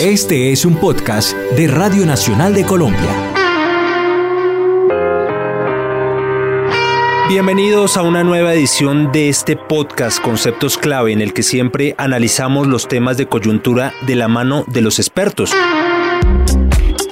Este es un podcast de Radio Nacional de Colombia. Bienvenidos a una nueva edición de este podcast Conceptos Clave en el que siempre analizamos los temas de coyuntura de la mano de los expertos.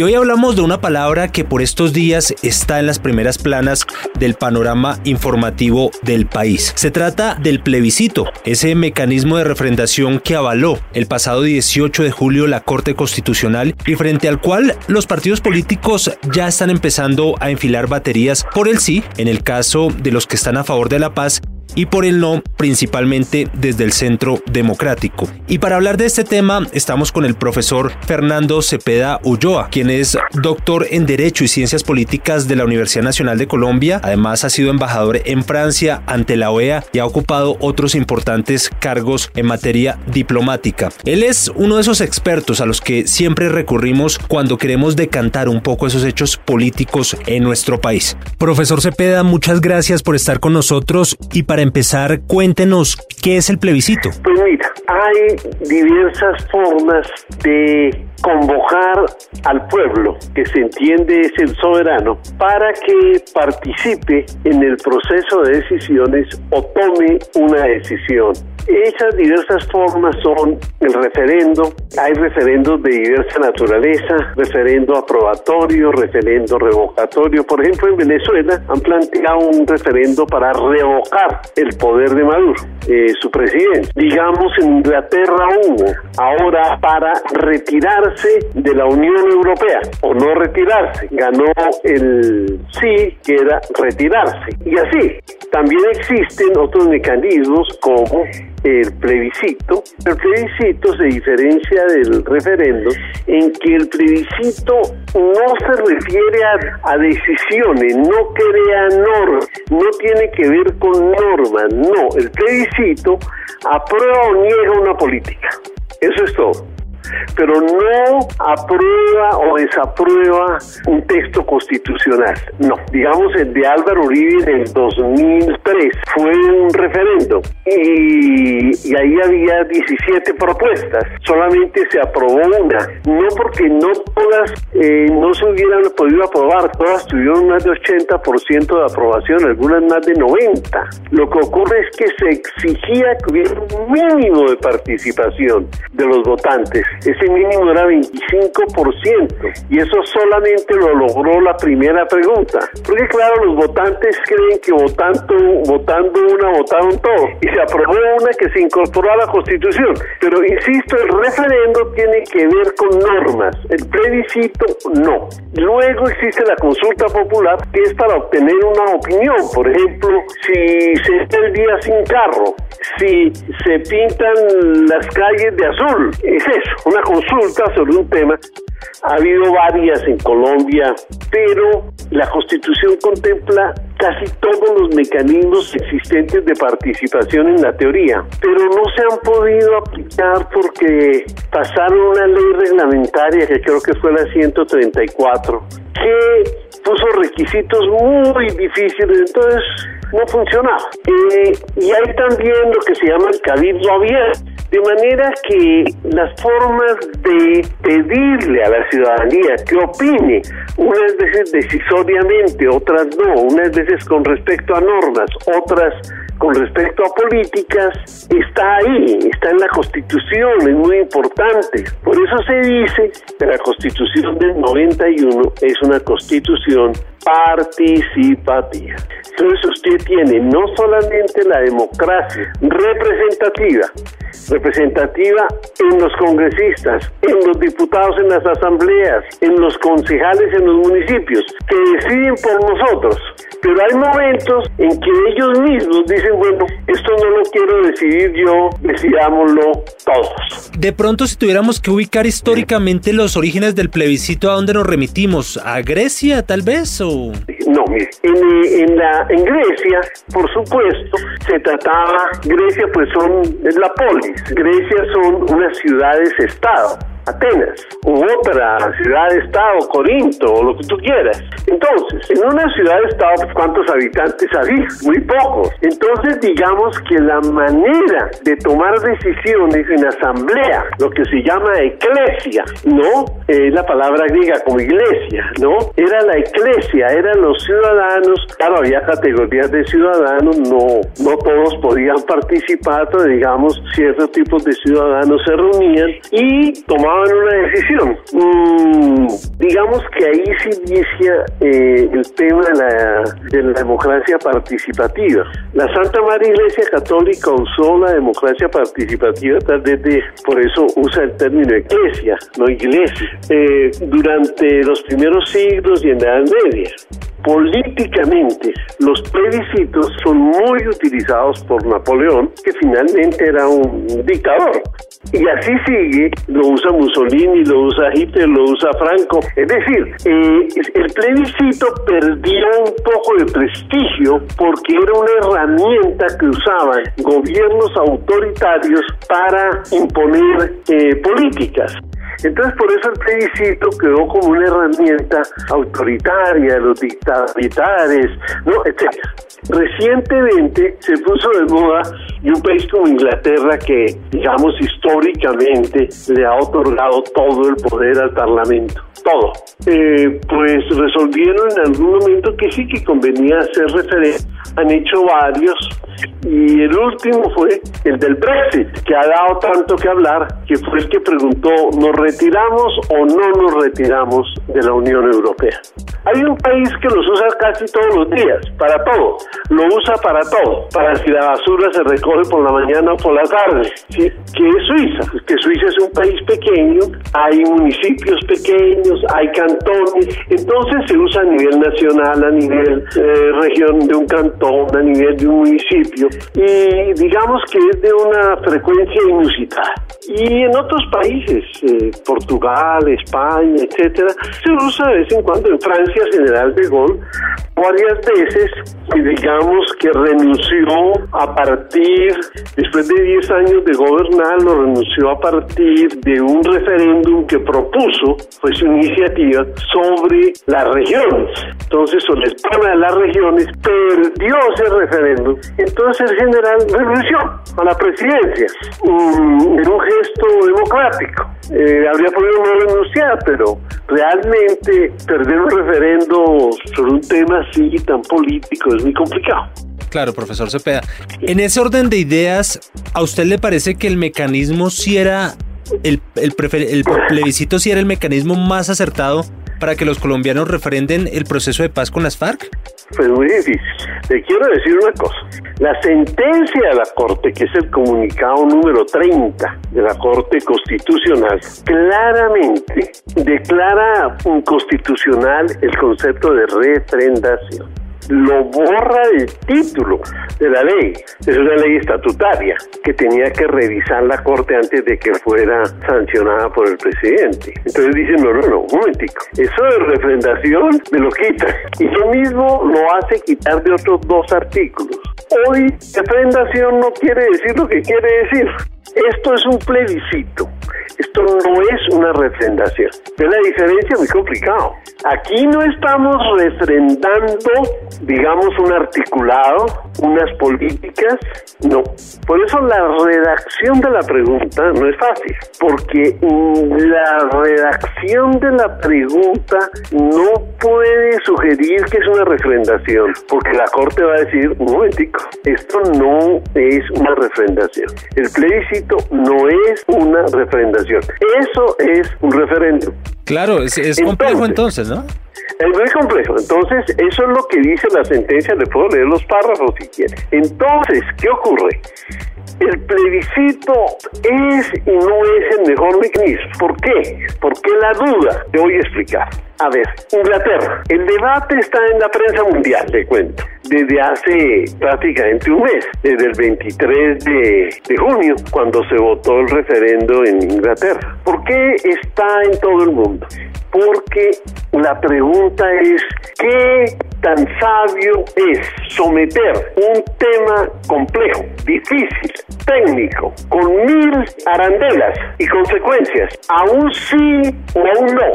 Y hoy hablamos de una palabra que por estos días está en las primeras planas del panorama informativo del país. Se trata del plebiscito, ese mecanismo de refrendación que avaló el pasado 18 de julio la Corte Constitucional y frente al cual los partidos políticos ya están empezando a enfilar baterías por el sí, en el caso de los que están a favor de la paz, y por el no, principalmente desde el Centro Democrático. Y para hablar de este tema, estamos con el profesor Fernando Cepeda Ulloa, quien es doctor en Derecho y Ciencias Políticas de la Universidad Nacional de Colombia. Además, ha sido embajador en Francia ante la OEA y ha ocupado otros importantes cargos en materia diplomática. Él es uno de esos expertos a los que siempre recurrimos cuando queremos decantar un poco esos hechos políticos en nuestro país. Profesor Cepeda, muchas gracias por estar con nosotros y para empezar, cuéntenos qué es el plebiscito. Pues mira, hay diversas formas de convocar al pueblo, que se entiende es el soberano, para que participe en el proceso de decisiones o tome una decisión. Esas diversas formas son el referendo, hay referendos de diversa naturaleza, referendo aprobatorio, referendo revocatorio. Por ejemplo, en Venezuela han planteado un referendo para revocar el poder de Maduro, eh, su presidente. Digamos, en Inglaterra hubo ahora para de la Unión Europea o no retirarse. Ganó el sí, que era retirarse. Y así, también existen otros mecanismos como el plebiscito. El plebiscito se diferencia del referendo en que el plebiscito no se refiere a, a decisiones, no crea normas, no tiene que ver con normas, no, el plebiscito aprueba o niega una política. Eso es todo pero no aprueba o desaprueba un texto constitucional. No, digamos el de Álvaro Uribe en el 2003 fue un referendo y, ahí había 17 propuestas, solamente se aprobó una, no porque no todas eh, no se hubieran podido aprobar, todas tuvieron más de 80% de aprobación, algunas más de 90. Lo que ocurre es que se exigía que hubiera un mínimo de participación de los votantes ese mínimo era 25% y eso solamente lo logró la primera pregunta. Porque claro, los votantes creen que votando, votando una votaron todos y se aprobó una que se incorporó a la Constitución. Pero insisto, el referendo tiene que ver con normas, el plebiscito no. Luego existe la consulta popular que es para obtener una opinión. Por ejemplo, si se está el día sin carro, si se pintan las calles de azul, es eso una consulta sobre un tema. Ha habido varias en Colombia, pero la Constitución contempla casi todos los mecanismos existentes de participación en la teoría, pero no se han podido aplicar porque pasaron una ley reglamentaria que creo que fue la 134, que puso requisitos muy difíciles, entonces no funcionaba. Eh, y hay también lo que se llama el cabildo abierto, de manera que las formas de pedirle a la ciudadanía que opine, unas veces decisoriamente, otras no, unas veces con respecto a normas, otras con respecto a políticas, está ahí, está en la Constitución, es muy importante. Por eso se dice que la Constitución del 91 es una constitución participativa. Entonces usted tiene no solamente la democracia representativa, representativa en los congresistas, en los diputados en las asambleas, en los concejales en los municipios, que deciden por nosotros. Pero hay momentos en que ellos mismos dicen, bueno, esto no lo quiero decidir yo, decidámoslo todos. De pronto, si tuviéramos que ubicar históricamente los orígenes del plebiscito, ¿a dónde nos remitimos? ¿A Grecia, tal vez? O... No, mire, en, la, en Grecia, por supuesto, se trataba, Grecia pues son, es la polis, Grecia son unas ciudades-estado. Atenas, u otra ciudad-estado, Corinto, o lo que tú quieras. Entonces, en una ciudad-estado, pues, ¿cuántos habitantes había? Muy pocos. Entonces, digamos que la manera de tomar decisiones en asamblea, lo que se llama eclesia, ¿no? Es la palabra griega como iglesia, ¿no? Era la eclesia, eran los ciudadanos, claro, había categorías de ciudadanos, no, no todos podían participar, pero digamos, ciertos tipos de ciudadanos se reunían y tomaban una decisión. Mm, digamos que ahí se inicia eh, el tema de la, de la democracia participativa. La Santa María Iglesia Católica usó la democracia participativa tal vez de, por eso usa el término iglesia, no iglesia, eh, durante los primeros siglos y en la Edad Media. Políticamente, los plebiscitos son muy utilizados por Napoleón, que finalmente era un dictador. Y así sigue, lo usa Mussolini, lo usa Hitler, lo usa Franco. Es decir, eh, el plebiscito perdió un poco de prestigio porque era una herramienta que usaban gobiernos autoritarios para imponer eh, políticas. Entonces, por eso el plebiscito quedó como una herramienta autoritaria de los dictadores, ¿no? etcétera. Recientemente se puso de moda y un país como Inglaterra que, digamos, históricamente le ha otorgado todo el poder al Parlamento todo. Eh, pues resolvieron en algún momento que sí que convenía hacer referencia. Han hecho varios. Y el último fue el del Brexit, que ha dado tanto que hablar, que fue el que preguntó, ¿nos retiramos o no nos retiramos de la Unión Europea? Hay un país que los usa casi todos los días, para todo, lo usa para todo, para si la basura se recoge por la mañana o por la tarde, que es Suiza, que Suiza es un país pequeño, hay municipios pequeños, hay cantones, entonces se usa a nivel nacional, a nivel eh, región de un cantón, a nivel de un municipio, y digamos que es de una frecuencia inusitada. Y en otros países, eh, Portugal, España, etcétera, se usa de vez en cuando. En Francia, General de Gaulle, varias veces, y digamos que renunció a partir, después de 10 años de gobernar, lo renunció a partir de un referéndum que propuso, fue su iniciativa, sobre las regiones. Entonces, sobre el de las regiones, perdió ese referéndum. Entonces, el general renunció a la presidencia. Mm, en un gesto democrático. Eh, habría podido no renunciar, pero realmente perder un referendo sobre un tema así tan político es muy complicado. Claro, profesor Cepeda. En ese orden de ideas, ¿a usted le parece que el mecanismo si era el, el, el plebiscito si era el mecanismo más acertado para que los colombianos referenden el proceso de paz con las FARC? Pues muy difícil. Le quiero decir una cosa. La sentencia de la Corte, que es el comunicado número 30 de la Corte Constitucional, claramente declara inconstitucional el concepto de refrendación lo borra el título de la ley. Es una ley estatutaria que tenía que revisar la Corte antes de que fuera sancionada por el presidente. Entonces dicen, no, no, no, un momentico. Eso de refrendación me lo quita. Y lo mismo lo hace quitar de otros dos artículos. Hoy, refrendación no quiere decir lo que quiere decir. Esto es un plebiscito. Esto no es una refrendación. Es la diferencia muy complicado. Aquí no estamos refrendando, digamos, un articulado, unas políticas, no. Por eso la redacción de la pregunta no es fácil, porque la redacción de la pregunta no puede sugerir que es una refrendación, porque la Corte va a decir, un momentico, esto no es una refrendación. El plebiscito no es una refrendación. Eso es un referéndum. Claro, es, es complejo entonces, ¿no? Es muy complejo. Entonces, eso es lo que dice la sentencia. Le puedo leer los párrafos si quiere. Entonces, ¿qué ocurre? El plebiscito es y no es el mejor mecanismo. ¿Por qué? ¿Por qué la duda? Te voy a explicar. A ver, Inglaterra. El debate está en la prensa mundial, te cuento. Desde hace prácticamente un mes, desde el 23 de, de junio, cuando se votó el referendo en Inglaterra. ¿Por qué está en todo el mundo? Porque la pregunta es, ¿qué tan sabio es someter un tema complejo, difícil, técnico, con mil arandelas y consecuencias, a un sí o a un no.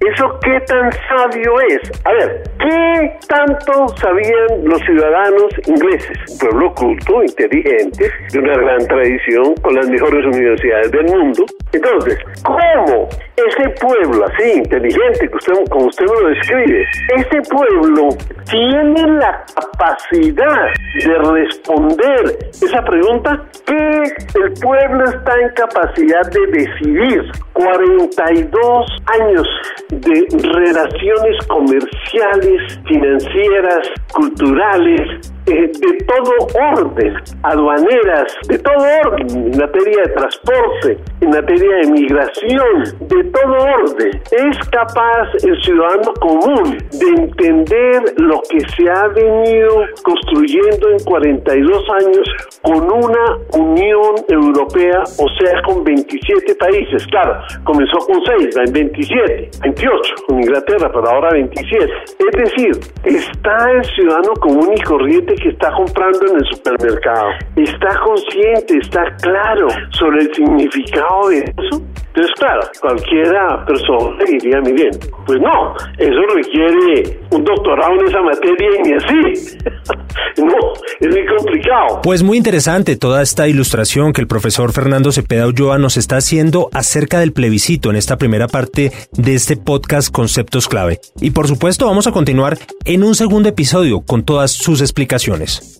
¿Eso qué tan sabio es? A ver, ¿qué tanto sabían los ciudadanos ingleses? Un pueblo culto, inteligente, de una gran tradición, con las mejores universidades del mundo. Entonces, ¿cómo ese pueblo así, inteligente, que usted, como usted me lo describe, ese pueblo tiene la capacidad de responder esa pregunta que el pueblo está en capacidad de decidir. 42 años de relaciones comerciales, financieras, culturales, eh, de todo orden, aduaneras, de todo orden, en materia de transporte, en materia de migración, de todo orden. Es capaz el ciudadano común de entender lo que se ha venido construyendo en 42 años con una Unión Europea, o sea, con 27 países. Claro, comenzó con 6, va en 27, 28 con Inglaterra, pero ahora 27. Es decir, está el ciudadano común y corriente que está comprando en el supermercado. Está consciente, está claro sobre el significado de eso. Entonces, claro, cualquiera persona diría, miren, pues no, eso requiere un doctorado en esa materia y así. no, es muy complicado. Pues muy interesante toda esta ilustración que el profesor Fernando Cepeda Ulloa nos está haciendo acerca del plebiscito en esta primera parte de este podcast Conceptos Clave. Y por supuesto vamos a continuar en un segundo episodio con todas sus explicaciones.